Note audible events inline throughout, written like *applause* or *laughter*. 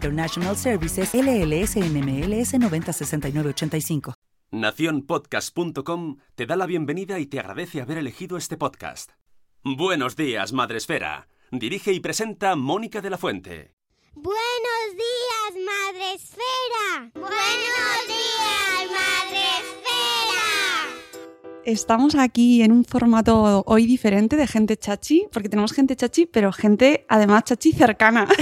International Services LLS NMLS 906985. Naciónpodcast.com te da la bienvenida y te agradece haber elegido este podcast. Buenos días, Madresfera. Dirige y presenta Mónica de la Fuente. Buenos días, Madre Esfera. Buenos días, Madre Esfera. Estamos aquí en un formato hoy diferente de gente chachi, porque tenemos gente chachi, pero gente además chachi cercana. *laughs*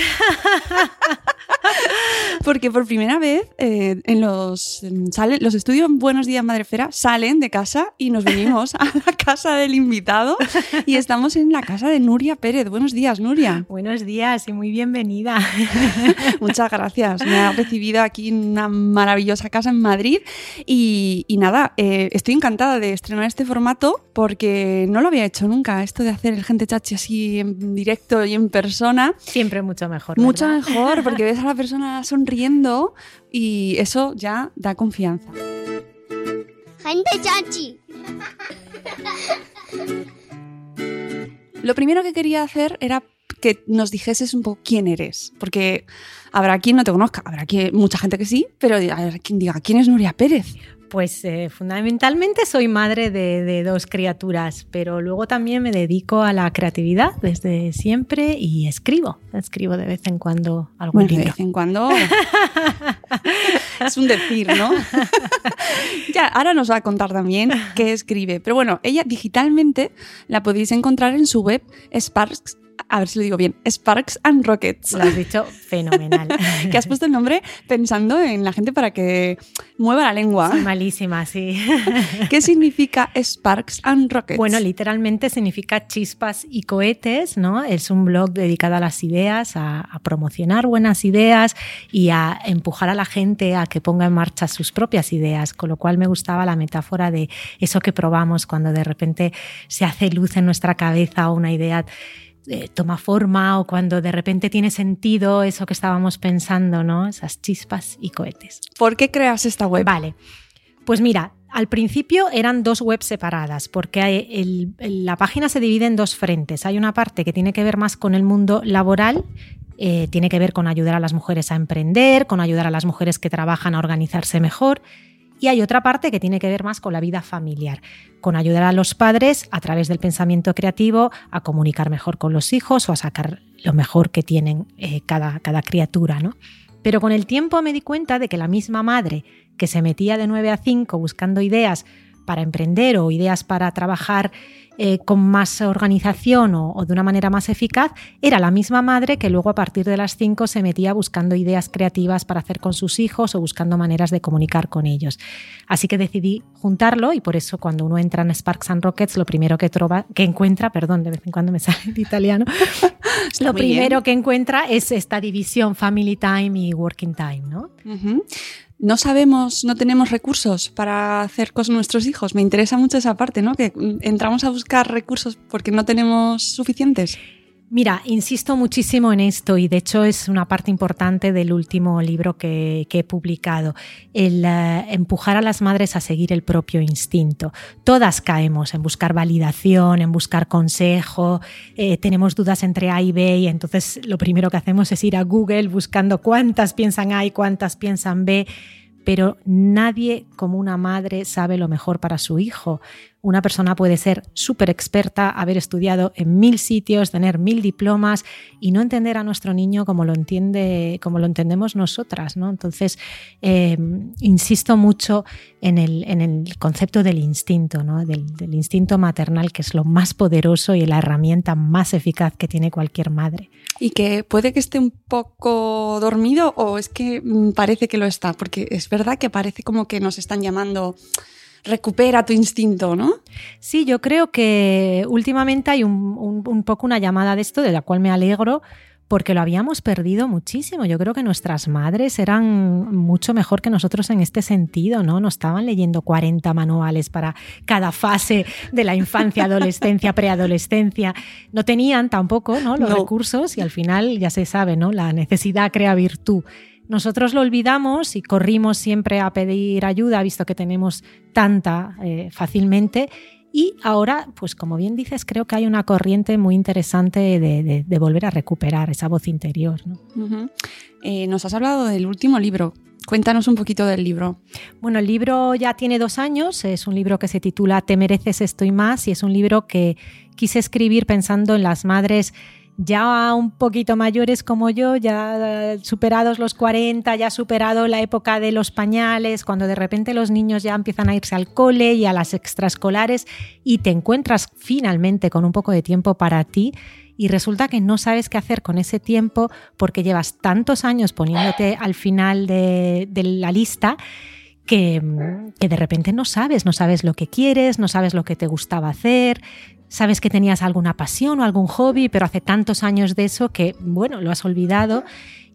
porque por primera vez eh, en los, sale- los estudios Buenos Días Madrefera salen de casa y nos venimos a la casa del invitado y estamos en la casa de Nuria Pérez. Buenos días, Nuria. Buenos días y muy bienvenida. *laughs* Muchas gracias. Me ha recibido aquí en una maravillosa casa en Madrid. Y, y nada, eh, estoy encantada de estrenar este formato porque no lo había hecho nunca. Esto de hacer el gente chachi así en directo y en persona. Siempre mucho mejor. Mucho ¿verdad? mejor porque *laughs* ves a la persona sonriendo y eso ya da confianza. Gente chachi. Lo primero que quería hacer era que nos dijeses un poco quién eres, porque habrá quien no te conozca, habrá quien, mucha gente que sí, pero habrá quien diga, ¿quién es Nuria Pérez? Pues eh, fundamentalmente soy madre de, de dos criaturas, pero luego también me dedico a la creatividad desde siempre y escribo. Escribo de vez en cuando algún Bueno, de libro. vez en cuando es un decir, ¿no? *laughs* ya, ahora nos va a contar también qué escribe. Pero bueno, ella digitalmente la podéis encontrar en su web Sparks, a ver si lo digo bien, Sparks and Rockets. Lo has dicho fenomenal. *laughs* que has puesto el nombre pensando en la gente para que mueva la lengua. Soy malísima, sí. *laughs* ¿Qué significa Sparks and Rockets? Bueno, literalmente significa chispas y cohetes, ¿no? Es un blog dedicado a las ideas, a, a promocionar buenas ideas y a empujar a la gente a que ponga en marcha sus propias ideas, con lo cual me gustaba la metáfora de eso que probamos cuando de repente se hace luz en nuestra cabeza o una idea eh, toma forma o cuando de repente tiene sentido eso que estábamos pensando, ¿no? Esas chispas y cohetes. ¿por qué creas esta web? Vale, pues mira, al principio eran dos webs separadas, porque hay- el- el- la página se divide en dos frentes. Hay una parte que tiene que ver más con el mundo laboral, eh, tiene que ver con ayudar a las mujeres a emprender, con ayudar a las mujeres que trabajan a organizarse mejor. Y hay otra parte que tiene que ver más con la vida familiar, con ayudar a los padres a través del pensamiento creativo a comunicar mejor con los hijos o a sacar lo mejor que tienen eh, cada, cada criatura, ¿no? Pero con el tiempo me di cuenta de que la misma madre que se metía de 9 a 5 buscando ideas para emprender o ideas para trabajar eh, con más organización o, o de una manera más eficaz, era la misma madre que luego a partir de las 5 se metía buscando ideas creativas para hacer con sus hijos o buscando maneras de comunicar con ellos. Así que decidí juntarlo y por eso cuando uno entra en Sparks and Rockets, lo primero que, trova- que encuentra, perdón, de vez en cuando me *laughs* sale el italiano, *laughs* lo bien. primero que encuentra es esta división Family Time y Working Time, ¿no? No sabemos, no tenemos recursos para hacer con nuestros hijos. Me interesa mucho esa parte, ¿no? Que entramos a buscar recursos porque no tenemos suficientes. Mira, insisto muchísimo en esto y de hecho es una parte importante del último libro que, he publicado, el eh, empujar a las madres a seguir el propio instinto. Todas caemos en buscar validación, en buscar consejo, eh, tenemos dudas entre A y B y entonces lo primero que hacemos es ir a Google buscando cuántas piensan A y cuántas piensan B, pero nadie como una madre sabe lo mejor para su hijo Una persona puede ser súper experta, haber estudiado en mil sitios, tener mil diplomas y no entender a nuestro niño como lo entiende, como lo entendemos nosotras. ¿no? Entonces, eh, insisto mucho en el, en el, concepto del instinto, ¿no? del, del instinto maternal, que es lo más poderoso y la herramienta más eficaz que tiene cualquier madre. Y que puede que esté un poco dormido o es que mm, parece que lo está, porque es verdad que parece como que nos están llamando recupera tu instinto, ¿no? Sí, yo creo que últimamente hay un, un, un, poco una llamada de esto, de la cual me alegro, porque lo habíamos perdido muchísimo. Yo creo que nuestras madres eran mucho mejor que nosotros en este sentido, ¿no? No estaban leyendo 40 manuales para cada fase de la infancia, adolescencia, preadolescencia. No tenían tampoco ¿no? los no. recursos y al final ya se sabe, ¿no? La necesidad crea virtud. Nosotros lo olvidamos y corrimos siempre a pedir ayuda, visto que tenemos tanta eh, fácilmente. Y ahora, pues como bien dices, creo que hay una corriente muy interesante de, de, de volver a recuperar esa voz interior. ¿no? Uh -huh. eh, nos has hablado del último libro. Cuéntanos un poquito del libro. Bueno, el libro ya tiene dos años, es un libro que se titula Te mereces esto y más y es un libro que quise escribir pensando en las madres ya un poquito mayores como yo, ya superados los 40, ya superado la época de los pañales, cuando de repente los niños ya empiezan a irse al cole y a las extraescolares y te encuentras finalmente con un poco de tiempo para ti y resulta que no sabes qué hacer con ese tiempo porque llevas tantos años poniéndote al final de, de la lista. Que, que, de repente no sabes, no sabes lo que quieres, no sabes lo que te gustaba hacer, sabes que tenías alguna pasión o algún hobby, pero hace tantos años de eso que, bueno, lo has olvidado.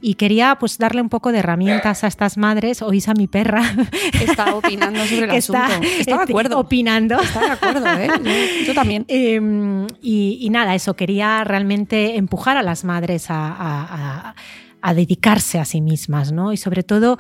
Y quería pues darle un poco de herramientas a estas madres. Oís a mi perra. *laughs* Está opinando sobre el asunto. Está, está de acuerdo. Opinando. Está de acuerdo, ¿eh? *laughs* Yo, yo también. Eh, y, y, nada, eso, quería realmente empujar a las madres a, a, a, a dedicarse a sí mismas, ¿no? Y sobre todo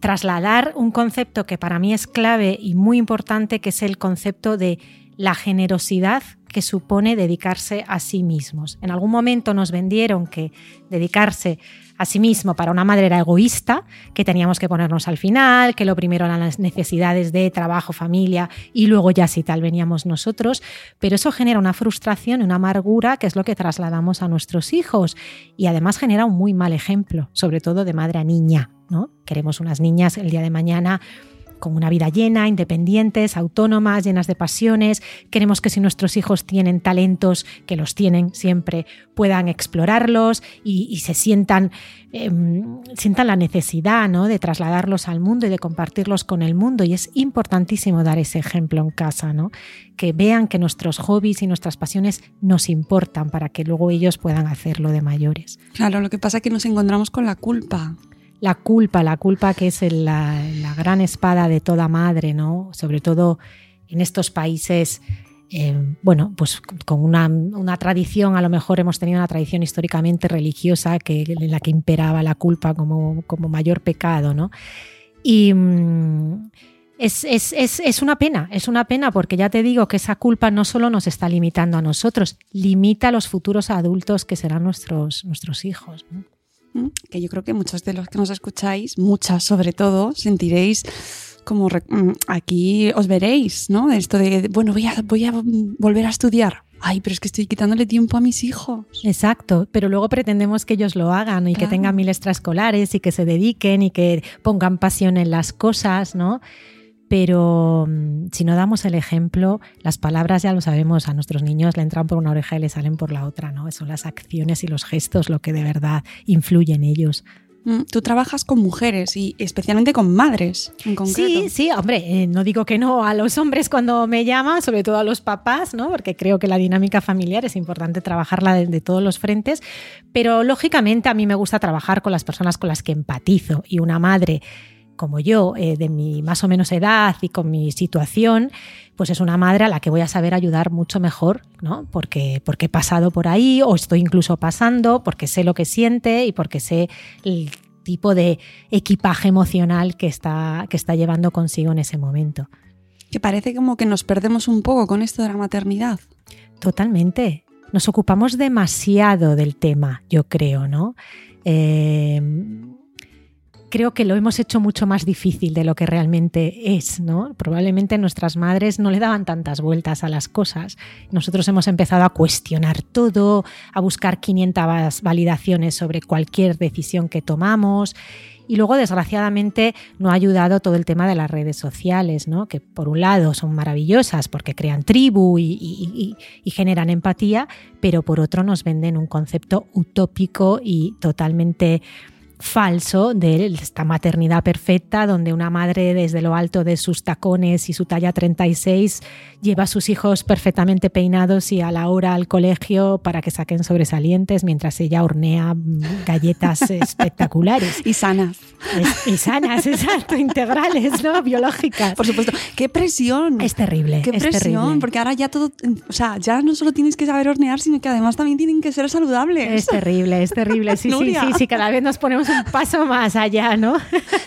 trasladar un concepto que para mí es clave y muy importante, que es el concepto de la generosidad que supone dedicarse a sí mismos. En algún momento nos vendieron que dedicarse a sí mismo para una madre era egoísta, que teníamos que ponernos al final, que lo primero eran las necesidades de trabajo, familia y luego ya si tal veníamos nosotros, pero eso genera una frustración, una amargura que es lo que trasladamos a nuestros hijos y además genera un muy mal ejemplo, sobre todo de madre a niña, ¿no? Queremos unas niñas el día de mañana con una vida llena, independientes, autónomas, llenas de pasiones. Queremos que si nuestros hijos tienen talentos, que los tienen siempre, puedan explorarlos y, se sientan, eh, sientan la necesidad ¿no? de trasladarlos al mundo y de compartirlos con el mundo. Y es importantísimo dar ese ejemplo en casa, ¿no? que vean que nuestros hobbies y nuestras pasiones nos importan para que luego ellos puedan hacerlo de mayores. Claro, lo que pasa es que nos encontramos con la culpa la culpa, la culpa que es la, gran espada de toda madre, ¿no? Sobre todo en estos países, eh, bueno, pues con una, una, tradición, a lo mejor hemos tenido una tradición históricamente religiosa que, en la que imperaba la culpa como, como mayor pecado, ¿no? Y mm, es, es, es, es, una pena, es una pena porque ya te digo que esa culpa no solo nos está limitando a nosotros, limita a los futuros adultos que serán nuestros, nuestros hijos. ¿no? Que yo creo que muchos de los que nos escucháis, muchas sobre todo, sentiréis como mm, aquí os veréis, ¿no? Esto de, bueno, voy a, voy a volver a estudiar. Ay, pero es que estoy quitándole tiempo a mis hijos. Exacto, pero luego pretendemos que ellos lo hagan y claro. que tengan mil extraescolares y que se dediquen y que pongan pasión en las cosas, ¿no? Pero mm, si no damos el ejemplo, las palabras ya lo sabemos, a nuestros niños le entran por una oreja y le salen por la otra, ¿no? Son las acciones y los gestos lo que de verdad influye en ellos. Mm, tú trabajas con mujeres y especialmente con madres en concreto. Sí, sí, hombre, eh, no digo que no a los hombres cuando me llaman, sobre todo a los papás, ¿no? Porque creo que la dinámica familiar es importante trabajarla de, de todos los frentes, pero lógicamente a mí me gusta trabajar con las personas con las que empatizo y una madre como yo, eh, de mi más o menos edad y con mi situación, pues es una madre a la que voy a saber ayudar mucho mejor, ¿no? Porque, porque he pasado por ahí o estoy incluso pasando, porque sé lo que siente y porque sé el tipo de equipaje emocional que está, que está llevando consigo en ese momento. Que parece como que nos perdemos un poco con esto de la maternidad. Totalmente. Nos ocupamos demasiado del tema, yo creo, ¿no? Eh, creo que lo hemos hecho mucho más difícil de lo que realmente es, ¿no? Probablemente nuestras madres no le daban tantas vueltas a las cosas. Nosotros hemos empezado a cuestionar todo, a buscar 500 validaciones sobre cualquier decisión que tomamos. Y luego, desgraciadamente, no ha ayudado todo el tema de las redes sociales, ¿no? que por un lado son maravillosas porque crean tribu y, y, y, generan empatía, pero por otro nos venden un concepto utópico y totalmente falso de esta maternidad perfecta, donde una madre desde lo alto de sus tacones y su talla 36 lleva a sus hijos perfectamente peinados y a la hora al colegio para que saquen sobresalientes mientras ella hornea galletas *laughs* espectaculares. Y sanas. y sanas, exacto, integrales, ¿no? Biológicas. Por supuesto. ¡Qué presión! Es terrible. ¡Qué es presión! terrible. Porque ahora ya todo, o sea, ya no solo tienes que saber hornear, sino que además también tienen que ser saludables. Es terrible, es terrible. Sí, sí, sí, sí, cada vez nos ponemos un paso más allá, ¿no?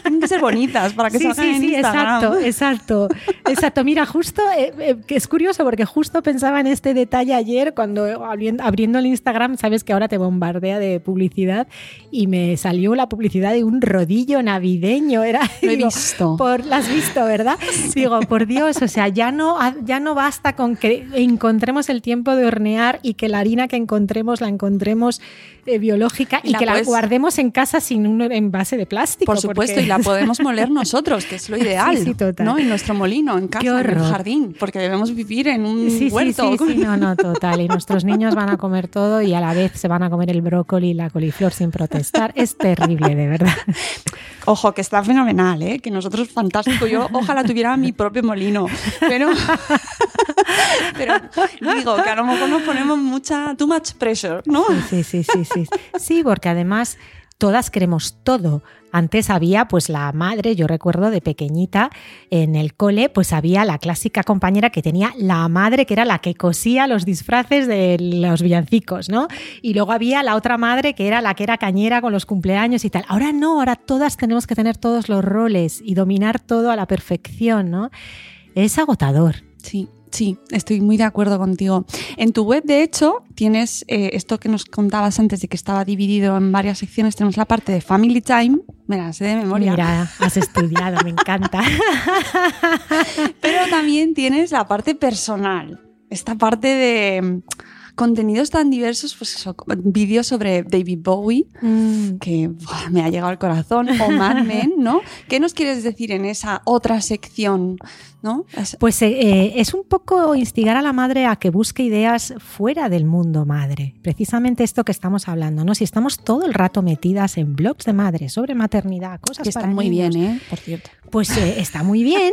Tienen que ser bonitas para que sí, salgan sí, en sí, Instagram. exacto, exacto, exacto. Mira, justo, eh, eh, que es curioso porque justo pensaba en este detalle ayer cuando abriendo, el Instagram, sabes que ahora te bombardea de publicidad y me salió la publicidad de un rodillo navideño. Era, Lo he digo, visto. Por, ¿La has visto, verdad? Digo, por Dios, o sea, ya no, ya no basta con que encontremos el tiempo de hornear y que la harina que encontremos la encontremos eh, biológica y, Y la que la guardemos en casa sin un envase de plástico. Por supuesto, porque- y la podemos *laughs* moler nosotros, que es lo ideal, Sí, sí, total. ¿no? En nuestro molino, en casa, en el jardín, porque debemos vivir en un Sí, sí, huerto. sí, sí, no, no, total. Y nuestros niños van a comer todo y a la vez se van a comer el brócoli y la coliflor sin protestar. Es terrible, de verdad. Ojo, que está fenomenal, ¿eh? Que nosotros, fantástico. Yo ojalá tuviera mi propio molino. Pero, *laughs* pero digo que a lo mejor nos ponemos mucha, too much pressure, ¿no? Sí, sí, sí, sí. Sí, porque además todas queremos todo. Antes había pues la madre, yo recuerdo de pequeñita en el cole, pues había la clásica compañera que tenía la madre que era la que cosía los disfraces de los villancicos, ¿no? Y luego había la otra madre que era la que era cañera con los cumpleaños y tal. Ahora no, ahora todas tenemos que tener todos los roles y dominar todo a la perfección, ¿no? Es agotador. Sí, sí, estoy muy de acuerdo contigo. En tu web, de hecho, tienes eh, esto que nos contabas antes de que estaba dividido en varias secciones. Tenemos la parte de Family Time, me la sé de memoria. Mira, has estudiado, me encanta. *laughs* Pero también tienes la parte personal. Esta parte de contenidos tan diversos, pues eso, vídeos sobre David Bowie, Mm. que buah, me ha llegado al corazón, o Mad *laughs* Men, ¿no? ¿Qué nos quieres decir en esa otra sección? ¿no? Es- Pues eh, eh, es un poco instigar a la madre a que busque ideas fuera del mundo madre. Precisamente esto que estamos hablando, ¿no? Si estamos todo el rato metidas en blogs de madre sobre maternidad, cosas que está para muy niños, bien, ¿eh? Por cierto. Pues eh, está muy bien,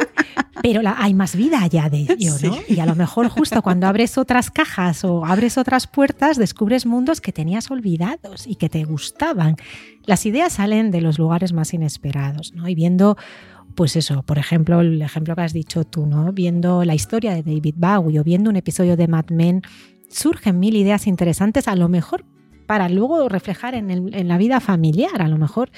pero la- hay más vida allá de ello, *laughs* ¿no? Sí. Y a lo mejor justo cuando abres otras cajas o abres otras puertas, descubres mundos que tenías olvidados y que te gustaban. Las ideas salen de los lugares más inesperados, ¿no? Y viendo, pues eso, por ejemplo, el ejemplo que has dicho tú, ¿no? Viendo la historia de David Bowie o viendo un episodio de Mad Men, surgen mil ideas interesantes, a lo mejor para luego reflejar en, en la vida familiar, a lo mejor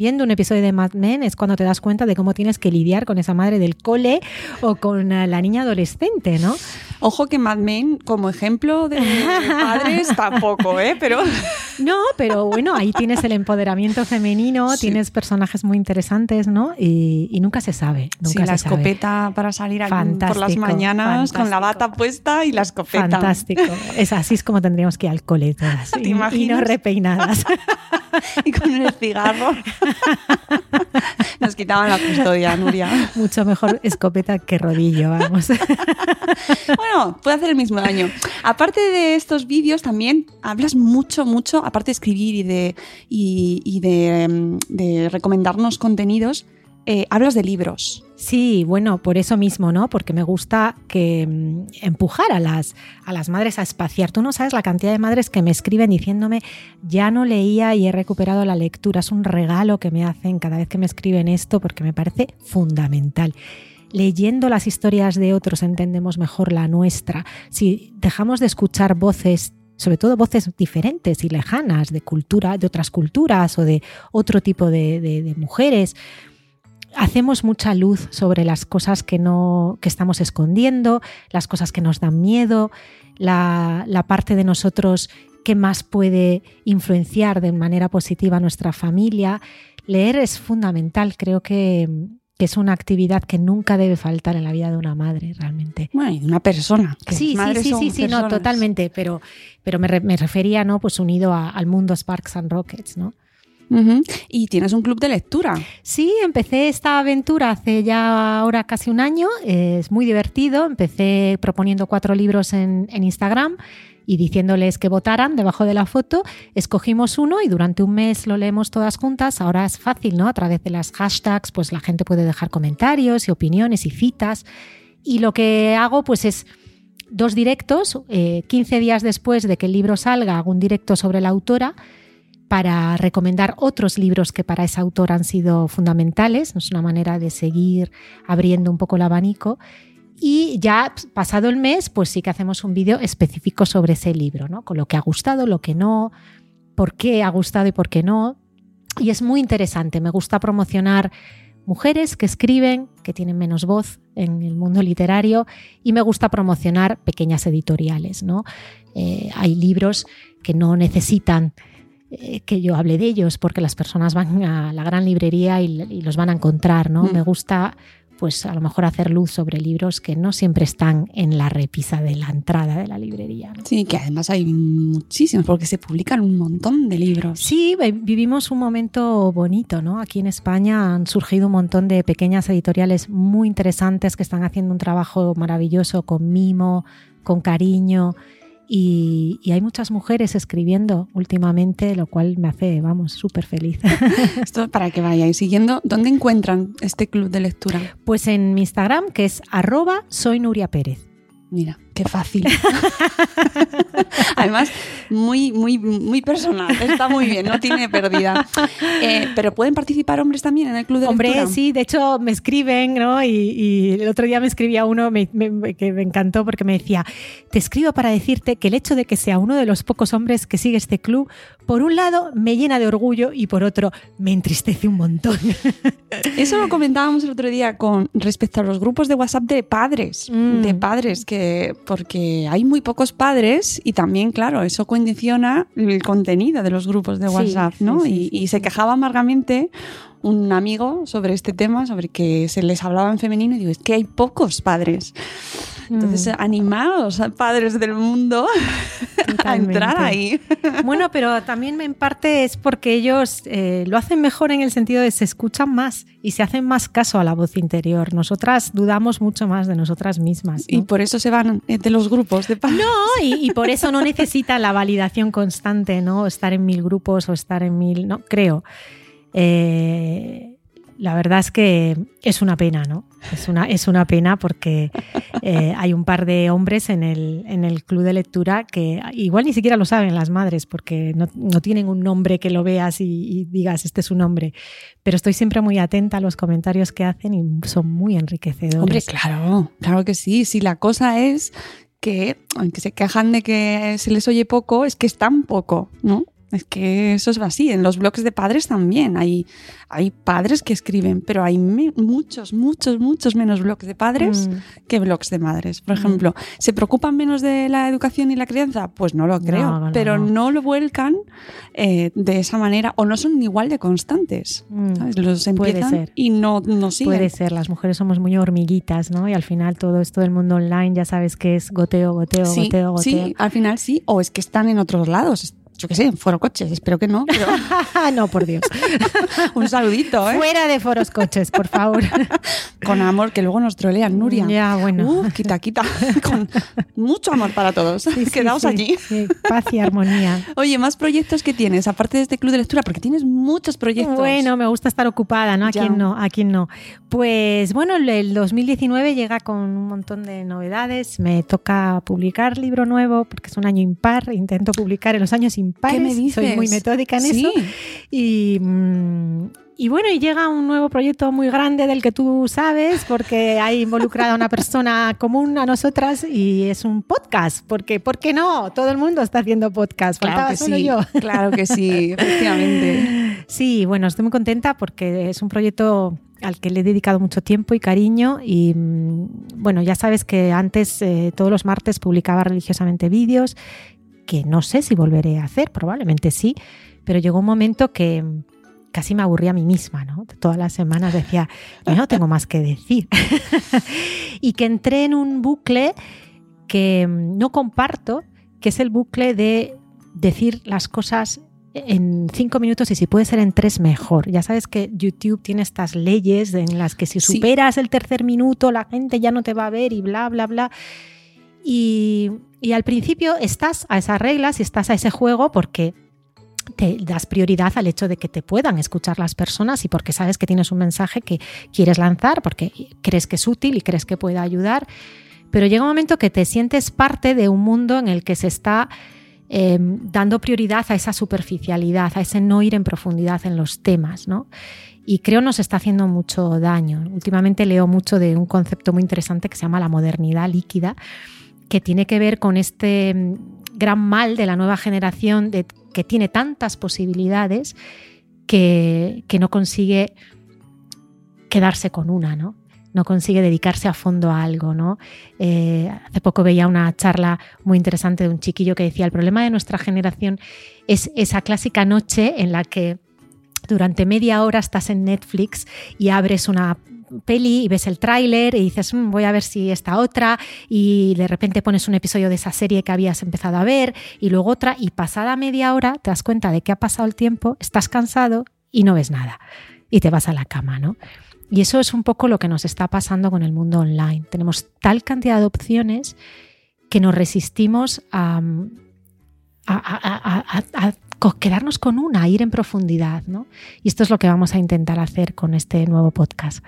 viendo un episodio de Mad Men es cuando te das cuenta de cómo tienes que lidiar con esa madre del cole o con eh, la niña adolescente, ¿no? Ojo que Mad Men, como ejemplo de padres, tampoco, ¿eh? Pero *laughs* No, pero bueno, ahí tienes el empoderamiento femenino, Sí. tienes personajes muy interesantes, ¿no? Y, y nunca se sabe, nunca sí, se la sabe. escopeta para salir al- por las Fantástico, mañanas con la fantástico. bata puesta y la escopeta. Fantástico. Es así es como tendríamos que ir al cole todas. *laughs* ¿Te y, y no repeinadas. *laughs* Y con el cigarro. *laughs* Nos quitaban la custodia, Nuria. Mucho mejor escopeta que rodillo, vamos. *laughs* Bueno, puede hacer el mismo daño. Aparte de estos vídeos, también hablas mucho, mucho, aparte de escribir y de, y, y de, mm, de recomendarnos contenidos, eh, hablas de libros. Sí, bueno, por eso mismo, ¿no? Porque me gusta que mm, empujar a las, a las madres a espaciar. Tú no sabes la cantidad de madres que me escriben diciéndome, ya no leía y he recuperado la lectura. Es un regalo que me hacen cada vez que me escriben esto porque me parece fundamental. Leyendo las historias de otros entendemos mejor la nuestra. Si dejamos de escuchar voces sobre todo voces diferentes y lejanas de cultura, de otras culturas o de otro tipo de, de- de mujeres, hacemos mucha luz sobre las cosas que no que estamos escondiendo, las cosas que nos dan miedo, la, la parte de nosotros que más puede influenciar de manera positiva a nuestra familia, leer es fundamental. Creo que, que es una actividad que nunca debe faltar en la vida de una madre, realmente. Bueno, y de una persona. Sí, sí, sí, sí, sí, no, totalmente, pero, pero me, re- me refería, ¿no? Pues unido a- al mundo Sparks and Rockets, ¿no? Y tienes un club de lectura. Sí, empecé esta aventura hace ya ahora casi un año. Es muy divertido. Empecé proponiendo cuatro libros en, en Instagram y diciéndoles que votaran debajo de la foto. Escogimos uno y durante un mes lo leemos todas juntas. Ahora es fácil, ¿no? A través de las hashtags, pues la gente puede dejar comentarios y opiniones y citas. Y lo que hago, pues es dos directos. eh, 15 días después de que el libro salga, hago un directo sobre la autora para recomendar otros libros que para esa autora han sido fundamentales. Es una manera de seguir abriendo un poco el abanico. Y ya pasado el mes, pues sí que hacemos un vídeo específico sobre ese libro, ¿no? Con lo que ha gustado, lo que no, por qué ha gustado y por qué no. Y es muy interesante. Me gusta promocionar mujeres que escriben, que tienen menos voz en el mundo literario, y me gusta promocionar pequeñas editoriales, ¿no? Eh, hay libros que no necesitan eh, que yo hable de ellos, porque las personas van a la gran librería y, y los van a encontrar, ¿no? Mm. Me gusta, pues a lo mejor hacer luz sobre libros que no siempre están en la repisa de la entrada de la librería. ¿no? Sí, que además hay muchísimos, porque se publican un montón de libros. Sí, vi- vivimos un momento bonito, ¿no? Aquí en España han surgido un montón de pequeñas editoriales muy interesantes que están haciendo un trabajo maravilloso con mimo, con cariño. Y, y hay muchas mujeres escribiendo últimamente, lo cual me hace, vamos, súper feliz. *laughs* Esto para que vayáis siguiendo. ¿Dónde encuentran este club de lectura? Pues en mi Instagram, que es arroba soy Nuria Pérez. Mira, qué fácil. *laughs* Además, muy, muy, muy personal. Está muy bien, no tiene pérdida. Eh, pero pueden participar hombres también en el club de Hombre, lectura. sí, de hecho me escriben, ¿no? Y, y el otro día me escribía uno me- me- que me encantó porque me decía, te escribo para decirte que el hecho de que sea uno de los pocos hombres que sigue este club, por un lado me llena de orgullo y por otro me entristece un montón. *laughs* Eso lo comentábamos el otro día con respecto a los grupos de WhatsApp de padres, Mm. de padres que porque hay muy pocos padres y también claro eso condiciona el contenido de los grupos de Sí, WhatsApp, ¿no? sí, sí, y, sí, y se sí. quejaba amargamente un amigo sobre este tema, sobre que se les hablaba en femenino y digo es que hay pocos padres. Entonces Mm. animados padres del mundo *laughs* a entrar ahí. *laughs* Bueno, pero también en parte es porque ellos eh, lo hacen mejor en el sentido de se escuchan más y se hacen más caso a la voz interior. Nosotras dudamos mucho más de nosotras mismas. ¿no? Y por eso se van eh, de los grupos de padres. No, y, y por eso no *laughs* necesita la validación constante, ¿no? Estar en mil grupos o estar en mil, no, creo. Eh, la verdad es que es una pena, ¿no? Es una, es una pena porque eh, hay un par de hombres en el, en el club de lectura que igual ni siquiera lo saben las madres porque no, no tienen un nombre que lo veas y, digas, este es su nombre. Pero estoy siempre muy atenta a los comentarios que hacen y son muy enriquecedores. Hombre, claro, claro que sí. Si la cosa es que, aunque se quejan de que se les oye poco, es que es tan poco, ¿no? Es que eso es así. En los blogs de padres también hay, hay padres que escriben, pero hay me- muchos, muchos, muchos menos blogs de padres Mm. que blogs de madres. Por Mm. ejemplo, ¿se preocupan menos de la educación y la crianza? Pues no lo creo, no, pero no. no lo vuelcan eh, de esa manera o no son igual de constantes. Mm. ¿sabes? Los Puede ser. y no, no siguen. Puede ser, las mujeres somos muy hormiguitas, ¿no? Y al final todo esto del mundo online ya sabes que es goteo, goteo, sí, goteo, goteo. Sí, al final sí, o es que están en otros lados. Yo qué sé, en Foro Coches, espero que no, pero *laughs* no, por Dios. *laughs* un saludito, ¿eh? Fuera de foros coches, por favor. *laughs* Con amor, que luego nos trolean, Nuria. Ya, bueno. Uh, quita, quita. Con mucho amor para todos. Sí, Quedaos sí, allí. sí, paz y armonía. Oye, más proyectos que tienes, aparte de este club de lectura, porque tienes muchos proyectos. Bueno, me gusta estar ocupada, ¿no? ¿A Ya. quién no? ¿A quién no? Pues bueno, el- el 2019 llega con un montón de novedades. Me toca publicar libro nuevo porque es un año impar. Intento publicar en los años impares. ¿Qué me dices? Soy muy metódica en Sí. eso. Y, mm, y bueno, y llega un nuevo proyecto muy grande del que tú sabes, porque hay involucrada una persona común a nosotras y es un podcast. Porque, ¿Por qué no? Todo el mundo está haciendo podcast. Claro que solo sí, yo. claro que sí, efectivamente. *laughs* Sí, bueno, estoy muy contenta porque es un proyecto al que le he dedicado mucho tiempo y cariño y mm, bueno, ya sabes que antes eh, todos los martes publicaba religiosamente vídeos que no sé si volveré a hacer, probablemente sí, pero llegó un momento que, casi me aburría a mí misma, ¿no? Todas las semanas decía, yo no tengo más que decir. *laughs* y que entré en un bucle que mm, no comparto, que es el bucle de decir las cosas en cinco minutos y si puede ser en tres mejor. Ya sabes que YouTube tiene estas leyes en las que si superas el tercer minuto la gente ya no te va a ver y bla, bla, bla. Y, al principio estás a esas reglas y estás a ese juego porque te das prioridad al hecho de que te puedan escuchar las personas y porque sabes que tienes un mensaje que quieres lanzar, porque crees que es útil y crees que puede ayudar. Pero llega un momento que te sientes parte de un mundo en el que se está em, dando prioridad a esa superficialidad, a ese no ir en profundidad en los temas, ¿no? Y creo nos está haciendo mucho daño. Últimamente leo mucho de un concepto muy interesante que se llama la modernidad líquida, que tiene que ver con este em, gran mal de la nueva generación de que tiene tantas posibilidades que, no consigue quedarse con una, ¿no? no consigue dedicarse a fondo a algo, ¿no? Eh, hace poco veía una charla muy interesante de un chiquillo que decía, el problema de nuestra generación es esa clásica noche en la que durante media hora estás en Netflix y abres una peli y ves el tráiler y dices, mm, voy a ver si esta otra, y de repente pones un episodio de esa serie que habías empezado a ver, y luego otra, y pasada media hora te das cuenta de que ha pasado el tiempo, estás cansado y no ves nada, y te vas a la cama, ¿no? Y eso es un poco lo que nos está pasando con el mundo online. Tenemos tal cantidad de opciones que nos resistimos a, a, quedarnos con una, a ir en profundidad. ¿no? Y esto es lo que vamos a intentar hacer con este nuevo podcast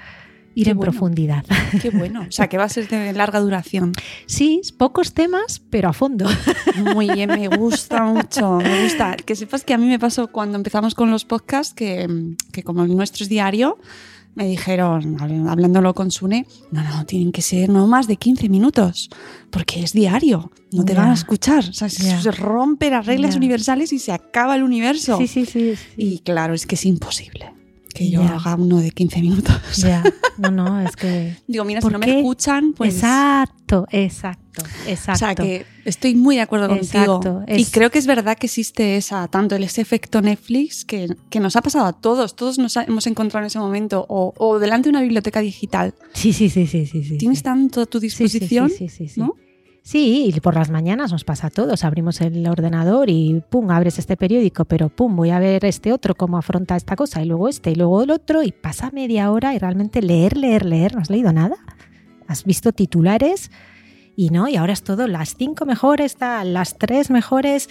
ir en profundidad. Qué bueno. O sea, que va a ser de larga duración. Sí, pocos temas, pero a fondo. Muy bien, me gusta mucho. Me gusta. Que sepas que a mí me pasó cuando empezamos con los podcasts que, que como el nuestro es diario, me dijeron, hablándolo con Sune, no, no, tienen que ser no más de 15 minutos, porque es diario, no te van a escuchar. O sea, se rompen las reglas universales y se acaba el universo. sí, sí, sí. Y claro, es que es imposible que yo haga uno de 15 minutos. Ya, *laughs* no, no, es que... Digo, mira, si no me escuchan, pues... Exacto, exacto, exacto. O sea, que estoy muy de acuerdo contigo. Y creo que es verdad que existe esa, tanto ese efecto Netflix que, que nos ha pasado a todos. Todos nos hemos encontrado en ese momento o, o, delante de una biblioteca digital. Sí, sí, sí, sí, sí. Tienes tanto a tu disposición, sí, sí, sí, ¿no? Sí, y por las mañanas nos pasa a todos. Abrimos el ordenador y pum, abres este periódico, pero pum, voy a ver este otro, cómo afronta esta cosa, y luego este, y luego el otro, y pasa media hora y realmente leer, leer, leer, no has leído nada. Has visto titulares y no, y ahora es todo las cinco mejores, las tres mejores,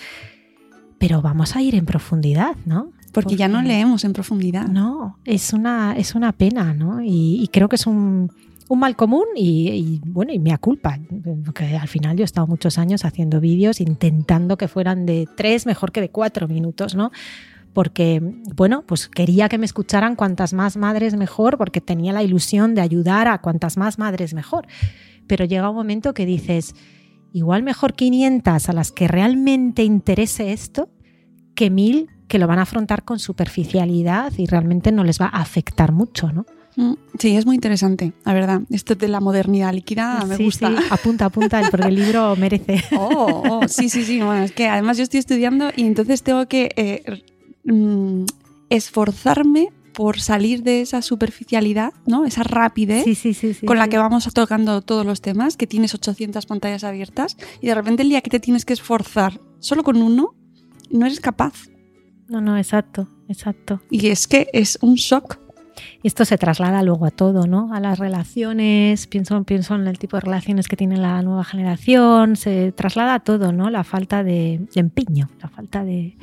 pero vamos a ir en profundidad, ¿no? Porque, ya no leemos en profundidad. No, es una, es una pena, ¿no? y creo que es un un mal común y, bueno, y me culpa, porque al final yo he estado muchos años haciendo vídeos intentando que fueran de tres mejor que de cuatro minutos, ¿no? Porque, bueno, pues quería que me escucharan cuantas más madres mejor, porque tenía la ilusión de ayudar a cuantas más madres mejor. Pero llega un momento que dices, igual mejor 500 a las que realmente interese esto que mil que lo van a afrontar con superficialidad y realmente no les va a afectar mucho, ¿no? Mm, sí, es muy interesante, la verdad. Esto de la modernidad líquida me gusta. Sí, apunta, apunta, porque el libro merece. *laughs* Oh, oh, sí, sí, sí. Bueno, es que además yo estoy estudiando y entonces tengo que eh, mm, esforzarme por salir de esa superficialidad, ¿no? Esa rapidez con la que vamos tocando todos los temas, que tienes 800 pantallas abiertas y de repente el día que te tienes que esforzar solo con uno, no eres capaz. No, no, exacto, exacto. Y es que es un shock esto se traslada luego a todo, ¿no? A las relaciones, pienso, pienso en el tipo de relaciones que tiene la nueva generación, se traslada a todo, ¿no? La falta de, empeño, la falta de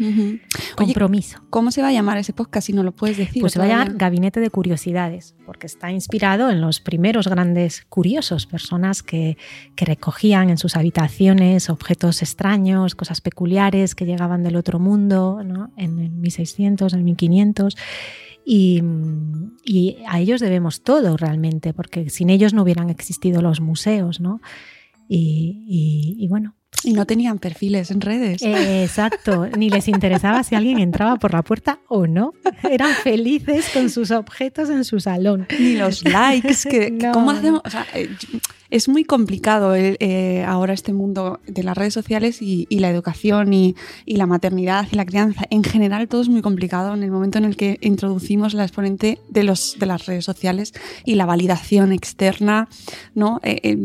compromiso. ¿Cómo se va a llamar ese podcast si no lo puedes decir? Pues se va a llamar Gabinete de Curiosidades, porque está inspirado en los primeros grandes curiosos, personas que, que recogían en sus habitaciones objetos extraños, cosas peculiares que llegaban del otro mundo, ¿no? En el 1600, en el 1500 y, a ellos debemos todo realmente, porque sin ellos no hubieran existido los museos, ¿no? Y, bueno. Y no tenían perfiles en redes. Eh, exacto, ni les interesaba si alguien entraba por la puerta o no. Eran felices con sus objetos en su salón. Ni los *laughs* likes, que, ¿cómo hacemos? Eh, es muy complicado eh, ahora este mundo de las redes sociales y, la educación y, la maternidad y la crianza. En general todo es muy complicado en el momento en el que introducimos la exponente de, los, de las redes sociales y la validación externa. ¿no? Eh,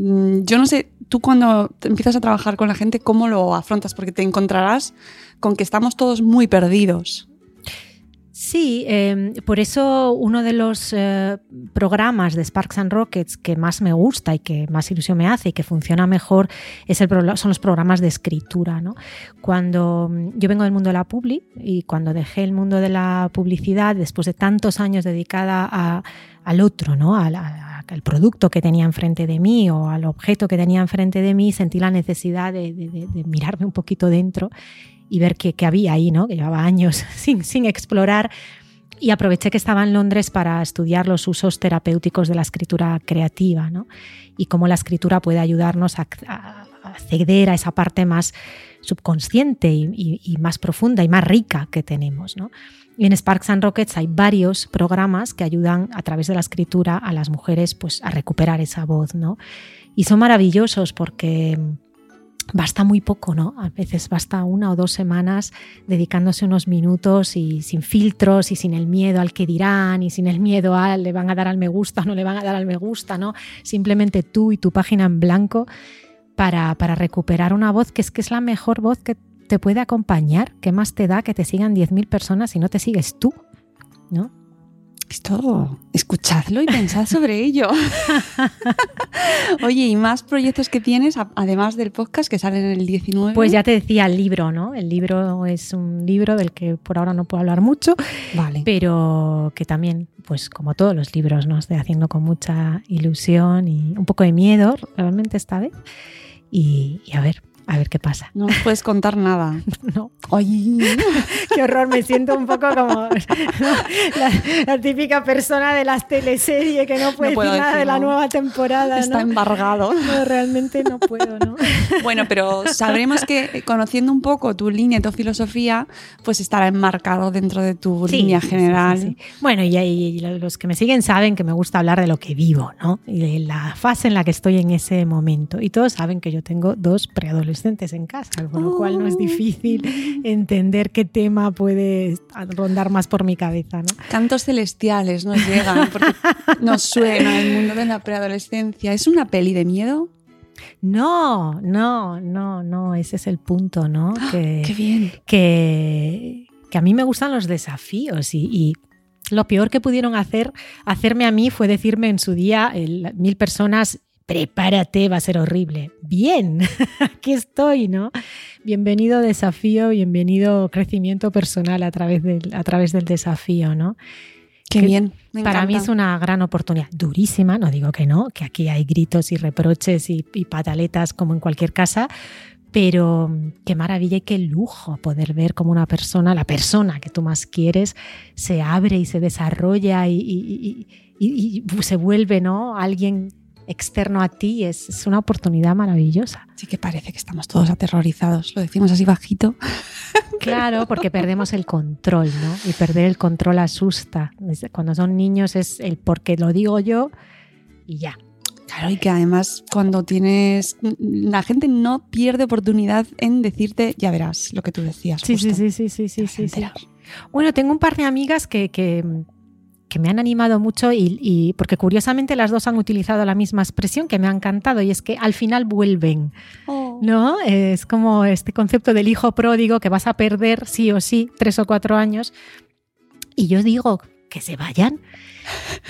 yo no sé, tú cuando empiezas a trabajar con la gente, ¿cómo lo afrontas? Porque te encontrarás con que estamos todos muy perdidos. Sí, em, por eso uno de los eh, programas de Sparks and Rockets que más me gusta y que más ilusión me hace y que funciona mejor es el, son los programas de escritura. ¿no? Cuando mm, yo vengo del mundo de la publi y cuando dejé el mundo de la publicidad, después de tantos años dedicada al otro, ¿no? al producto que tenía enfrente de mí o al objeto que tenía enfrente de mí, sentí la necesidad de mirarme un poquito dentro y ver qué, había ahí, ¿no? que llevaba años *laughs* sin, sin explorar. Y aproveché que estaba en Londres para estudiar los usos terapéuticos de la escritura creativa ¿no? y cómo la escritura puede ayudarnos a, acceder a esa parte más subconsciente y, más profunda y más rica que tenemos. ¿no? Y en Sparks and Rockets hay varios programas que ayudan a través de la escritura a las mujeres pues, a recuperar esa voz. ¿no? Y son maravillosos porque basta muy poco, ¿no? A veces basta una o dos semanas dedicándose unos minutos y sin filtros y sin el miedo al que dirán y sin el miedo a le van a dar al me gusta o no le van a dar al me gusta, ¿no? Simplemente tú y tu página en blanco para, para recuperar una voz que es que es la mejor voz que te puede acompañar. ¿Qué más te da que te sigan 10.000 personas si no te sigues tú? ¿No? Esto, escuchadlo y pensad sobre ello. *laughs* Oye, ¿y más proyectos que tienes, además del podcast que salen en el 19? Pues ya te decía el libro, ¿no? El libro es un libro del que por ahora no puedo hablar mucho, vale. pero que también, pues como todos los libros, ¿no? Estoy haciendo con mucha ilusión y un poco de miedo, realmente esta vez. y a ver, a ver qué pasa. No puedes contar nada. *laughs* No. Ay, *laughs* qué horror, me siento un poco como *laughs* la, típica persona de las teleseries que no puede decir nada de la nueva temporada. Está embargado. No, realmente no puedo, ¿no? Bueno, pero sabremos que eh, conociendo un poco tu línea tu filosofía, pues estará enmarcado dentro de tu línea general. bueno, y, y, los que me siguen saben que me gusta hablar de lo que vivo, ¿no? Y de la fase en la que estoy en ese momento. Y todos saben que yo tengo dos preadolescentes en casa, con lo cual no es difícil entender qué tema puede rondar más por mi cabeza. ¿no? Cantos celestiales nos llegan, porque nos suena el mundo de la preadolescencia. ¿Es una peli de miedo? No, no, no, no, ese es el punto, ¿no? ¡Ah! Que, ¡Qué bien! Que, que, a mí me gustan los desafíos y, lo peor que pudieron hacer, hacerme a mí fue decirme en su día mil personas prepárate, va a ser horrible. Bien, *laughs* aquí estoy, ¿no? Bienvenido desafío, bienvenido crecimiento personal a través del, a través del desafío, ¿no? Qué bien. para mí es una gran oportunidad, durísima, no digo que no, que aquí hay gritos y reproches y, y pataletas como en cualquier casa, pero qué maravilla y qué lujo poder ver cómo una persona, la persona que tú más quieres, se abre y se desarrolla y, y, y se vuelve ¿no? alguien externo a ti es, una oportunidad maravillosa. Sí que parece que estamos todos aterrorizados, lo decimos así bajito. *laughs* Claro, porque perdemos el control, ¿no? Y perder el control asusta. Cuando son niños es el porque lo digo yo y ya. Claro, y que además cuando tienes... La gente no pierde oportunidad en decirte, ya verás, lo que tú decías. Sí, sí, sí, sí, sí, sí, sí, Bueno, tengo un par de amigas que, que que me han animado mucho y, porque curiosamente las dos han utilizado la misma expresión que me ha encantado y es que al final vuelven. Oh. ¿No? Es como este concepto del hijo pródigo que vas a perder sí o sí tres o cuatro años. Y yo digo que se vayan.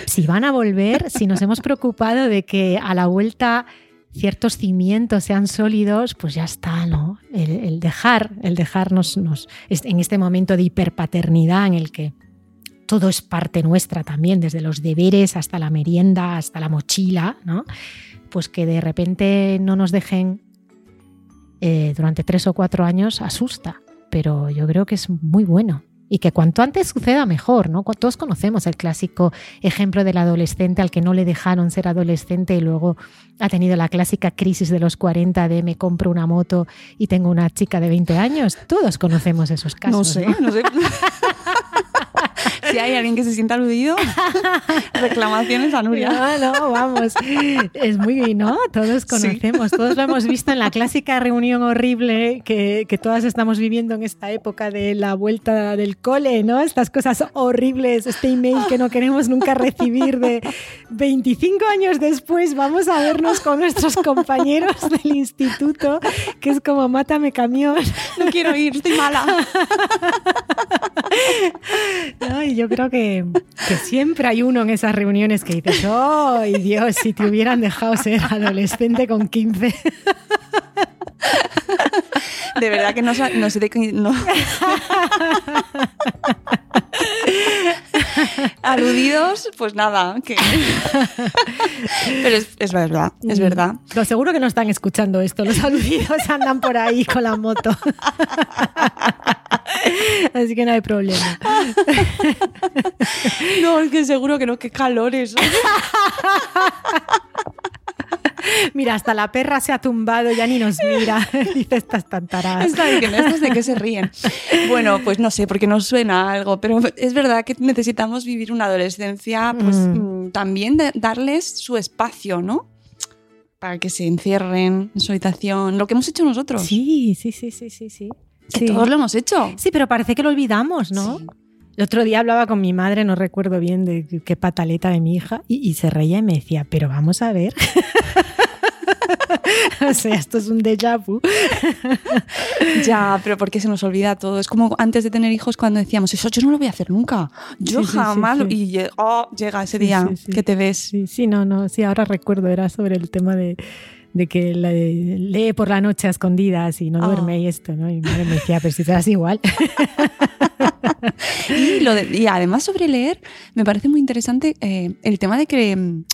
Si van a volver, si nos hemos preocupado de que a la vuelta ciertos cimientos sean sólidos, pues ya está, ¿no? El, dejar, el dejarnos nos, en este momento de hiperpaternidad en el que todo es parte nuestra también, desde los deberes hasta la merienda, hasta la mochila, ¿no? Pues que de repente no nos dejen eh, durante tres o cuatro años asusta, pero yo creo que es muy bueno. Y que cuanto antes suceda mejor, ¿no? Todos conocemos el clásico ejemplo del adolescente al que no le dejaron ser adolescente y luego ha tenido la clásica crisis de los 40 de me compro una moto y tengo una chica de 20 años. Todos conocemos esos casos. No sé, no *laughs* sé. Si hay alguien que se sienta aludido, *laughs* reclamaciones a Nuria. No, no, vamos. Es muy, ¿no? Todos conocemos, todos lo hemos visto en la clásica reunión horrible que, que todas estamos viviendo en esta época de la vuelta del cole, ¿no? Estas cosas horribles, este email que no queremos nunca recibir de 25 años después, vamos a vernos con nuestros compañeros del instituto, que es como mátame camión. No quiero ir, estoy mala. *laughs* No, y yo creo que, que siempre hay uno en esas reuniones que dices, ¡ay Dios, si te hubieran dejado ser adolescente con 15! De verdad que no, no sé de qué. No. *laughs* *laughs* Aludidos, pues nada. que- *laughs* Pero es, es verdad, es verdad. Lo seguro que no están escuchando esto, los aludidos andan por ahí con la moto. *laughs* Así que no hay problema. No, es que seguro que no, qué calores. *laughs* Mira, hasta la perra se ha tumbado, ya ni nos mira. *laughs* Dice estas tantaradas. Está ¿estos de qué se ríen? Bueno, pues no sé, porque nos suena algo, pero es verdad que necesitamos vivir una adolescencia, pues Mm. mm, también de- darles su espacio, ¿no? Para que se encierren en su habitación, lo que hemos hecho nosotros. Sí, sí, sí, sí, sí, sí. Que Sí. todos lo hemos hecho. Sí, pero parece que lo olvidamos, ¿no? Sí. El otro día hablaba con mi madre, no recuerdo bien de qué pataleta de mi hija, y, y se reía y me decía, pero vamos a ver. *laughs* *laughs* o sea, esto es un déjà vu. *laughs* Ya, pero porque se nos olvida todo. Es como antes de tener hijos cuando decíamos, eso yo no lo voy a hacer nunca. Yo Sí, sí, sí, jamás. lo-". sí. Y oh, llega ese día que te ves. Sí, sí, no, no, sí, ahora recuerdo, era sobre el tema de, de que lee por la noche a escondidas y no Ah. duerme y esto, ¿no? Y mi madre me decía, pero si igual. *laughs* Y, lo de- y además sobre leer, me parece muy interesante eh, el tema de que mm,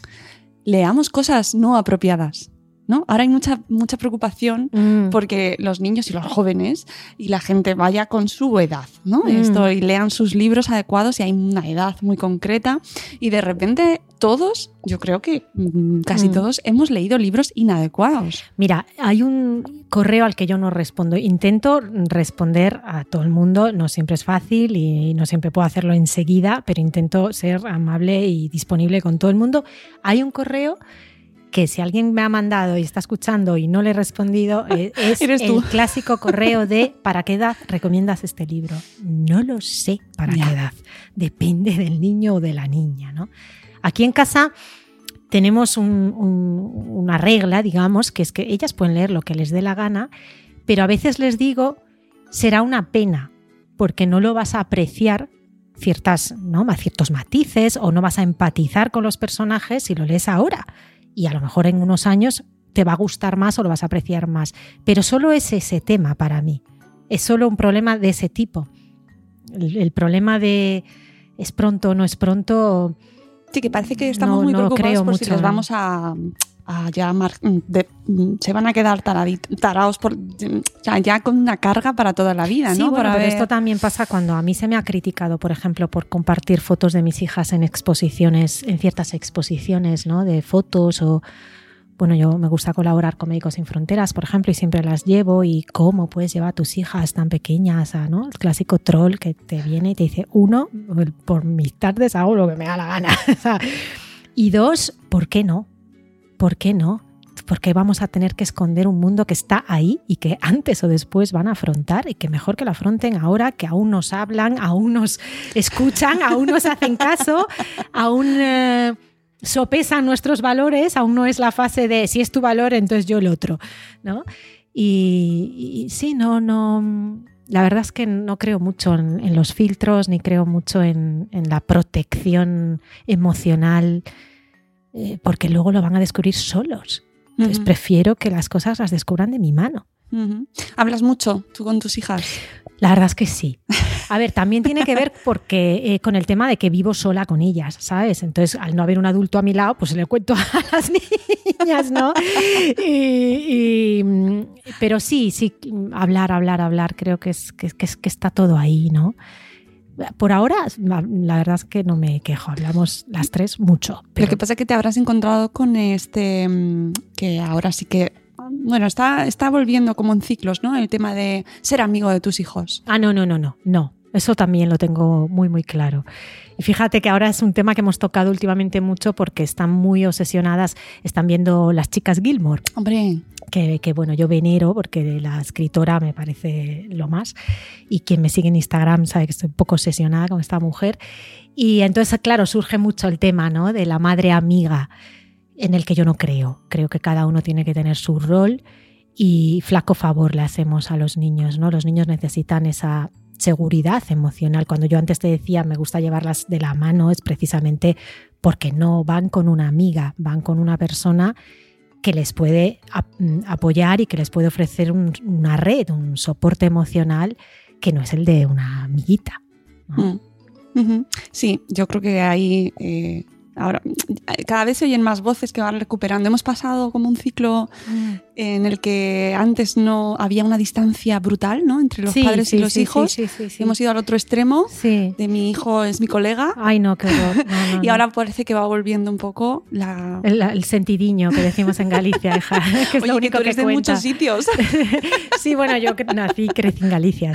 leamos cosas no apropiadas. ¿No? Ahora hay mucha, mucha preocupación Mm. porque los niños y los jóvenes y la gente vaya con su edad, ¿no? Mm. Esto, y lean sus libros adecuados y hay una edad muy concreta y de repente todos, yo creo que mm, casi Mm. todos hemos leído libros inadecuados. Mira, hay un correo al que yo no respondo. Intento responder a todo el mundo, no siempre es fácil y no siempre puedo hacerlo enseguida, pero intento ser amable y disponible con todo el mundo. Hay un correo que si alguien me ha mandado y está escuchando y no le he respondido, *laughs* eh, es Eres el clásico correo de ¿para qué edad recomiendas este libro? No lo sé para Ya. qué edad. Depende del niño o de la niña, ¿no? Aquí en casa tenemos un- un- una regla, digamos, que es que ellas pueden leer lo que les dé la gana, pero a veces les digo, será una pena, porque no lo vas a apreciar ciertas, ¿no? Ciertos matices o no vas a empatizar con los personajes si lo lees ahora. Y a lo mejor en unos años te va a gustar más o lo vas a apreciar más. Pero solo es ese tema para mí. Es solo un problema de ese tipo. El, el problema de es pronto o no es pronto, Sí, que parece que estamos No- muy no preocupados creo por si mucho. les vamos a, a ya mar- de- se van a quedar tarados por ya, ya con una carga para toda la vida, Sí, ¿no? bueno, pero esto también pasa cuando a mí se me ha criticado, por ejemplo, por compartir fotos de mis hijas en exposiciones, en ciertas exposiciones, ¿no? De fotos o bueno, yo me gusta colaborar con Médicos Sin Fronteras, por ejemplo, y siempre las llevo y cómo puedes llevar a tus hijas tan pequeñas a, ¿no? El clásico troll que te viene y te dice, uno, por mis tardes hago lo que me da la gana. *laughs* Y dos, ¿por qué no? ¿Por qué no? Porque vamos a tener que esconder un mundo que está ahí y que antes o después van a afrontar y que mejor que lo afronten ahora, que aún nos hablan, aún nos escuchan, *laughs* aún nos hacen caso, aún eh, sopesan nuestros valores, aún no es la fase de si es tu valor, entonces yo el otro, ¿no? Y, y sí, no, no. La verdad es que no creo mucho en, en los filtros, ni creo mucho en, en la protección emocional, eh, porque luego lo van a descubrir solos. Entonces Ujú, prefiero que las cosas las descubran de mi mano. ujú. Hablas mucho tú con tus hijas. La verdad es que sí. A ver, también tiene que ver porque eh, con el tema de que vivo sola con ellas, ¿sabes? Entonces, al no haber un adulto a mi lado, pues le cuento a *laughs* las niñas, ¿no? Y- y, pero sí, sí, hablar, hablar, hablar, creo que, es, que, que que está todo ahí, ¿no? Por ahora, la, la verdad es que no me quejo, hablamos las tres mucho. Pero Lo que pasa es que te habrás encontrado con este mm, que ahora sí que bueno, está, está volviendo como en ciclos, ¿no? El tema de ser amigo de tus hijos. Ah, no, no, no, no, no, Eso también lo tengo muy, muy claro. Y fíjate que ahora es un tema que hemos tocado últimamente mucho porque están muy obsesionadas, están viendo las chicas Gilmore. Hombre. Que, que, bueno, yo venero porque la escritora me parece lo más y quien me sigue en Instagram sabe que estoy un poco obsesionada con esta mujer y entonces claro surge mucho el tema ¿no? de la madre amiga en el que yo no creo, creo que cada uno tiene que tener su rol y flaco favor le hacemos a los niños, ¿no? Los niños necesitan esa seguridad emocional. Cuando yo antes te decía me gusta llevarlas de la mano es precisamente porque no van con una amiga, van con una persona que les puede mm, apoyar y que les puede ofrecer una red, un soporte emocional que no es el de una amiguita. Mm. Sí, yo creo que ahí eh, ahora cada vez se oyen más voces que van recuperando. Hemos pasado como un ciclo mm. en el que antes no había una distancia brutal ¿no? entre los padres y los hijos. Hemos ido al otro extremo de mi hijo es mi colega. Ay, no, qué horror. *laughs* y ahora parece que va volviendo un poco la... el, sentidiño que decimos en Galicia, hija, *laughs* que es lo único que, tú eres de muchos sitios. *laughs* sí, bueno, yo nací y crecí en Galicia,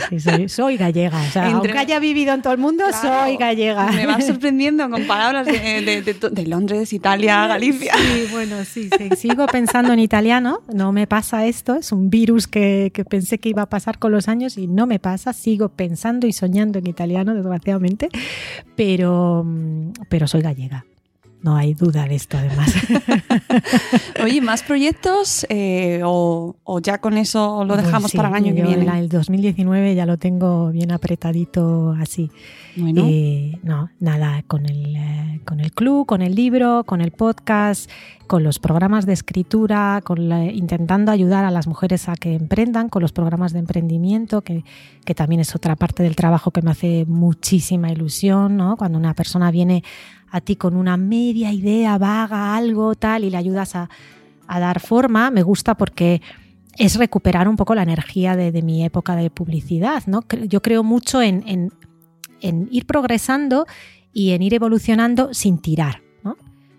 soy, gallega. O sea, aunque haya vivido en todo el mundo, soy gallega. Me va sorprendiendo con palabras de, de Londres, Italia, Galicia. Sí, bueno, sí, sigo pensando en italiano, no me pasa esto, es un virus que, que, pensé que iba a pasar con los años y no me pasa, sigo pensando y soñando en italiano, desgraciadamente, pero, pero soy gallega. No hay duda de esto, además. *laughs* Oye, ¿más proyectos eh, o, ya con eso lo pues dejamos para el año que viene? El 2019 ya lo tengo bien apretadito así. Bueno. Eh, no, nada, con el, eh, con el club, con el libro, con el podcast, con los programas de escritura, con intentando ayudar a las mujeres a que emprendan, con los programas de emprendimiento, que, que también es otra parte del trabajo que me hace muchísima ilusión, ¿no? Cuando una persona viene a ti con una media idea vaga, algo tal, y le ayudas a, dar forma, me gusta porque es recuperar un poco la energía de, mi época de publicidad. ¿no? Yo creo mucho en, ir progresando y en ir evolucionando sin tirar.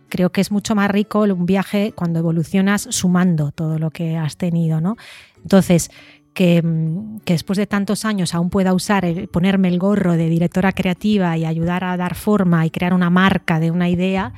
Creo que es mucho más rico un viaje cuando evolucionas sumando todo lo que has tenido. ¿no? Entonces, Mm, que, después de tantos años aún pueda usar, ponerme el gorro de directora creativa y ayudar a dar forma y crear una marca de una idea,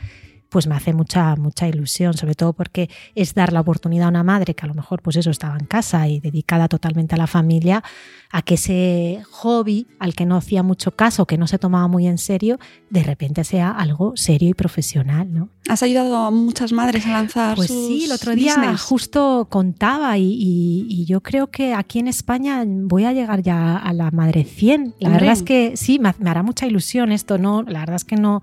pues me hace mucha, mucha ilusión, sobre todo porque es dar la oportunidad a una madre que a lo mejor pues eso estaba en casa y dedicada totalmente a la familia, a que ese hobby al que no hacía mucho caso, que no se tomaba muy en serio, de repente sea algo serio y profesional, ¿no? Has ayudado a muchas madres a lanzar Pues sí, el otro día justo contaba y, yo creo que aquí en España voy a llegar ya a la madre 100. La verdad es que sí, me, me hará mucha ilusión esto, ¿no? La verdad es que no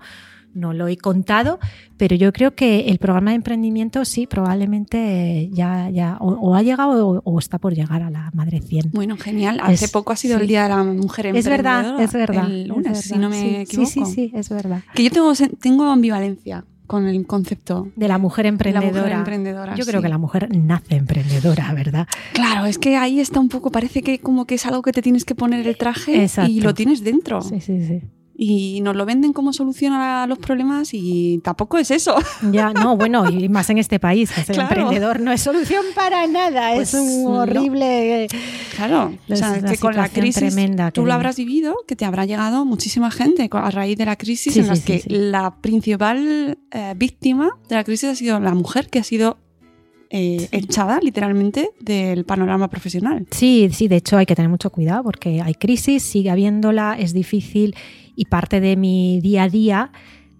no lo he contado, pero yo creo que el programa de emprendimiento sí, probablemente ya, ya o, ha llegado o, está por llegar a la Madre 100. Bueno, genial. Hace poco ha sido el Día de la Mujer Emprendedora. Es verdad, es verdad. El lunes, si no me equivoco. Sí, sí, sí, es verdad. Que yo tengo, tengo ambivalencia con el concepto de la mujer emprendedora. emprendedora Yo creo que la mujer nace emprendedora, ¿verdad? Claro, es que ahí está un poco, parece que como que es algo que te tienes que poner el traje y lo tienes dentro. Sí, sí, sí y nos lo venden como solución a los problemas y tampoco es eso. *laughs* Ya, no, bueno, y más en este país, que el emprendedor no es solución para nada, es pues un horrible... Claro, o sea, que con la crisis tremenda tú lo habrás vivido, que te habrá llegado muchísima gente a raíz de la crisis en la que la principal eh, víctima de la crisis ha sido la mujer que ha sido eh, echada literalmente del panorama profesional. Sí, sí, de hecho hay que tener mucho cuidado porque hay crisis, sigue habiéndola, es difícil y parte de mi día a día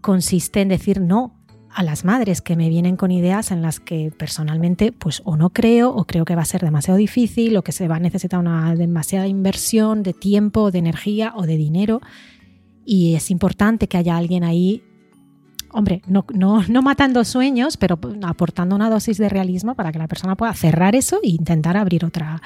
consiste en decir no a las madres que me vienen con ideas en las que personalmente pues o no creo o creo que va a ser demasiado difícil o que se va a necesitar una demasiada inversión de tiempo, de energía o de dinero. Y es importante que haya alguien ahí hombre, no, no, no, matando sueños, pero aportando una dosis de realismo para que la persona pueda cerrar eso e intentar abrir otra,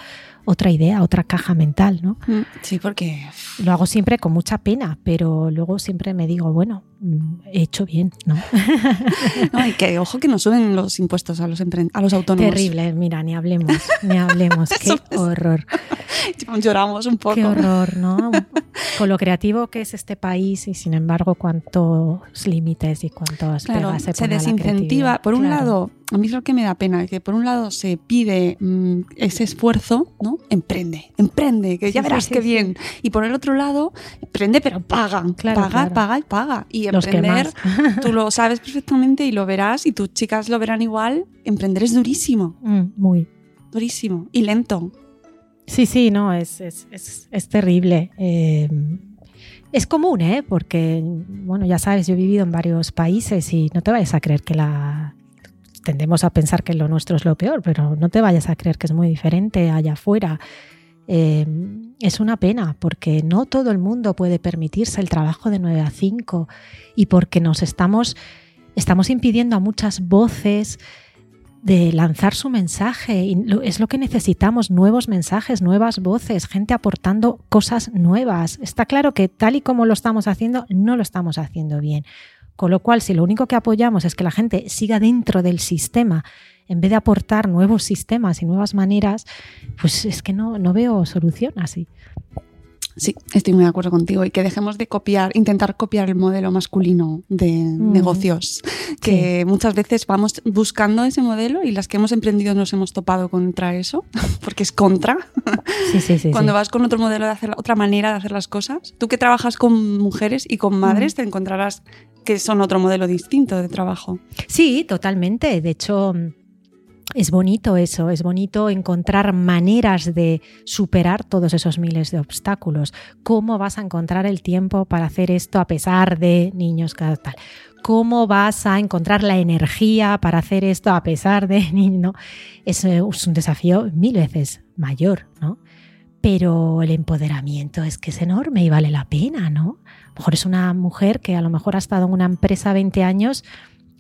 otra idea, otra caja mental, ¿no? Mm, sí, porque... Lo hago siempre con mucha pena, pero luego siempre me digo, bueno, mm, he hecho bien, ¿no? *laughs* no y que ojo que nos suben los impuestos a los, a los autónomos. Terrible, mira, ni hablemos, ni hablemos, *laughs* qué horror. *laughs* Lloramos un poco. Qué horror, ¿no? Con lo creativo que es este país y sin embargo cuántos límites y cuántos claro, se, desincentiva. Por un lado, a mí es lo que me da pena, que por un lado se pide mm, ese esfuerzo, ¿no? Emprende, emprende, que ya Sí, verás sí, qué sí, bien. Y por el otro lado, emprende, pero paga, Claro, paga, claro. paga y paga. Y emprender, *laughs* tú lo sabes perfectamente y lo verás y tus chicas lo verán igual. Emprender es durísimo, Mm, muy. durísimo y lento. Sí, sí, no, es, es, es, es terrible. Eh, es común, ¿eh? Porque, bueno, ya sabes, yo he vivido en varios países y no te vayas a creer que la... Tendemos a pensar que lo nuestro es lo peor, pero no te vayas a creer que es muy diferente allá afuera. Eh, es una pena porque no todo el mundo puede permitirse el trabajo de 9 a 5 y porque nos estamos, estamos impidiendo a muchas voces de lanzar su mensaje. Es lo que necesitamos, nuevos mensajes, nuevas voces, gente aportando cosas nuevas. Está claro que tal y como lo estamos haciendo, no lo estamos haciendo bien. Con lo cual, si lo único que apoyamos es que la gente siga dentro del sistema, en vez de aportar nuevos sistemas y nuevas maneras, pues es que no, no veo solución así. Sí, estoy muy de acuerdo contigo y que dejemos de copiar, intentar copiar el modelo masculino de Mm. negocios, que muchas veces vamos buscando ese modelo y las que hemos emprendido nos hemos topado contra eso, *laughs* porque es contra. Sí, sí, sí. Cuando sí. vas con otro modelo de hacer, otra manera de hacer las cosas, tú que trabajas con mujeres y con madres, te encontrarás que son otro modelo distinto de trabajo. Sí, totalmente. De hecho, es bonito eso, es bonito encontrar maneras de superar todos esos miles de obstáculos. ¿Cómo vas a encontrar el tiempo para hacer esto a pesar de niños cada tal? ¿Cómo vas a encontrar la energía para hacer esto a pesar de *laughs* niños? ¿no? Es, es un desafío mil veces mayor, ¿no? Pero el empoderamiento es que es enorme y vale la pena, ¿no? A lo mejor es una mujer que a lo mejor ha estado en una empresa 20 años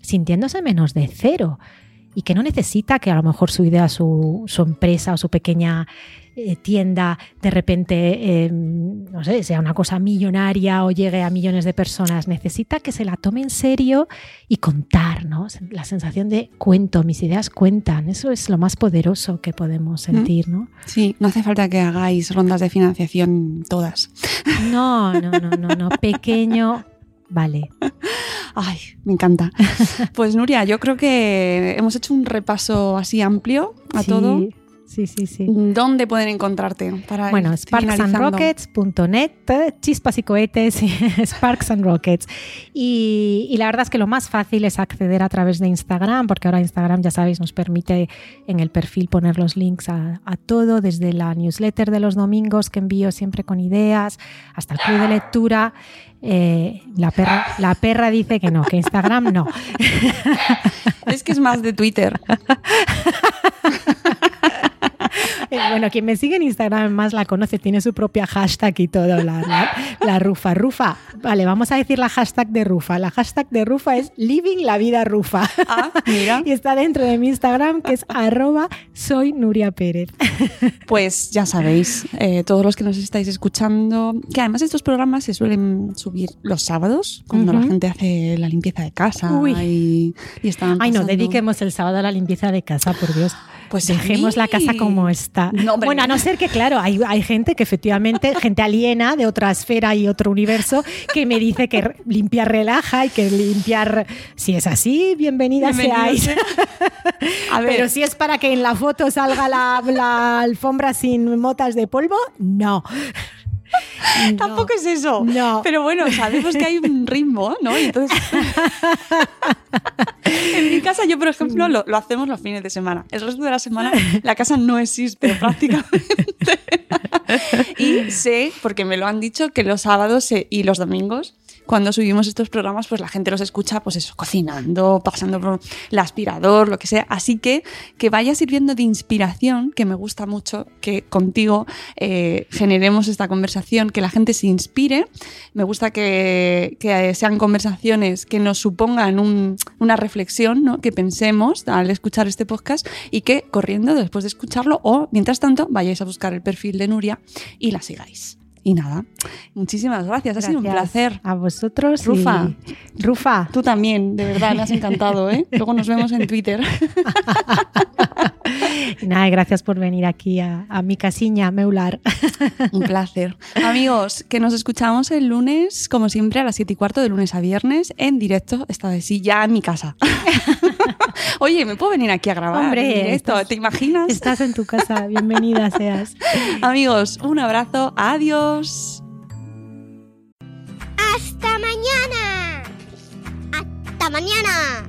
sintiéndose menos de cero y que no necesita que a lo mejor su idea, su, su empresa o su pequeña eh, tienda de repente, eh, no sé, sea una cosa millonaria o llegue a millones de personas. Necesita que se la tome en serio y contar, ¿no? La sensación de cuento, mis ideas cuentan. Eso es lo más poderoso que podemos sentir, ¿no? Sí, no hace falta que hagáis rondas de financiación todas. No, no, no, no, no. *laughs* Pequeño, vale. Ay, me encanta. *laughs* Pues Nuria, yo creo que hemos hecho un repaso así amplio a Sí, todo. Sí, sí, sí. ¿Dónde pueden encontrarte? Para Bueno, sparksandrockets.net, chispas y cohetes, *laughs* Sparks and Rockets. Y, y la verdad es que lo más fácil es acceder a través de Instagram, porque ahora Instagram, ya sabéis, nos permite en el perfil poner los links a, a todo, desde la newsletter de los domingos que envío siempre con ideas, hasta el club de lectura. Eh, la, perra, la perra dice que no, que Instagram no. *laughs* Es que es más de Twitter. *laughs* *laughs* Bueno, quien me sigue en Instagram más la conoce, tiene su propia hashtag y todo, la, la- la Rufa. Rufa, vale, vamos a decir la hashtag de Rufa. La hashtag de Rufa es Living la vida Rufa. Ah, mira. *laughs* Y está dentro de mi Instagram, que es arroba soy Nuria Pérez. *laughs* Pues ya sabéis, eh, todos los que nos estáis escuchando, que además estos programas se suelen subir los sábados, cuando la gente hace la limpieza de casa Uy. y, y están Ay, no, dediquemos el sábado a la limpieza de casa, por Dios. Pues dejemos sí. la casa como está. No, bueno, a no. ser que, claro, hay, hay gente que efectivamente, *laughs* gente aliena de otra esfera y otro universo, que me dice que limpiar relaja y que limpiar, si es así, bienvenida seáis. *laughs* A ver, Pero si es para que en la foto salga la, la alfombra sin motas de polvo, no. *laughs* No. Tampoco es eso. No. Pero bueno, sabemos que hay un ritmo, ¿no? Entonces. *laughs* en mi casa, yo, por ejemplo, lo, lo hacemos los fines de semana. El resto de la semana, la casa no existe *laughs* prácticamente. y sé, porque me lo han dicho, que los sábados y los domingos. Cuando subimos estos programas, pues la gente los escucha, pues eso, cocinando, pasando por el aspirador, lo que sea. Así que que vaya sirviendo de inspiración, que me gusta mucho que contigo eh, generemos esta conversación, que la gente se inspire. Me gusta que, que sean conversaciones que nos supongan un- una reflexión, ¿no? que pensemos al escuchar este podcast y que corriendo después de escucharlo o mientras tanto vayáis a buscar el perfil de Nuria y la sigáis. Y nada, muchísimas gracias, ha sido un placer. A vosotros. y- Rufa. Rufa. Tú también, de verdad, me has encantado, ¿eh? *laughs* Luego nos vemos en Twitter. *laughs* Y nada, gracias por venir aquí a, a mi casiña meular. Un placer. Amigos, que nos escuchamos el lunes, como siempre, a las 7 y cuarto, de lunes a viernes, en directo, esta vez sí, ya en mi casa. *laughs* Oye, ¿me puedo venir aquí a grabar Hombre, en directo? estás- ¿Te imaginas? Estás en tu casa, bienvenida seas. *laughs* Amigos, un abrazo, adiós. ¡Hasta mañana! ¡Hasta mañana!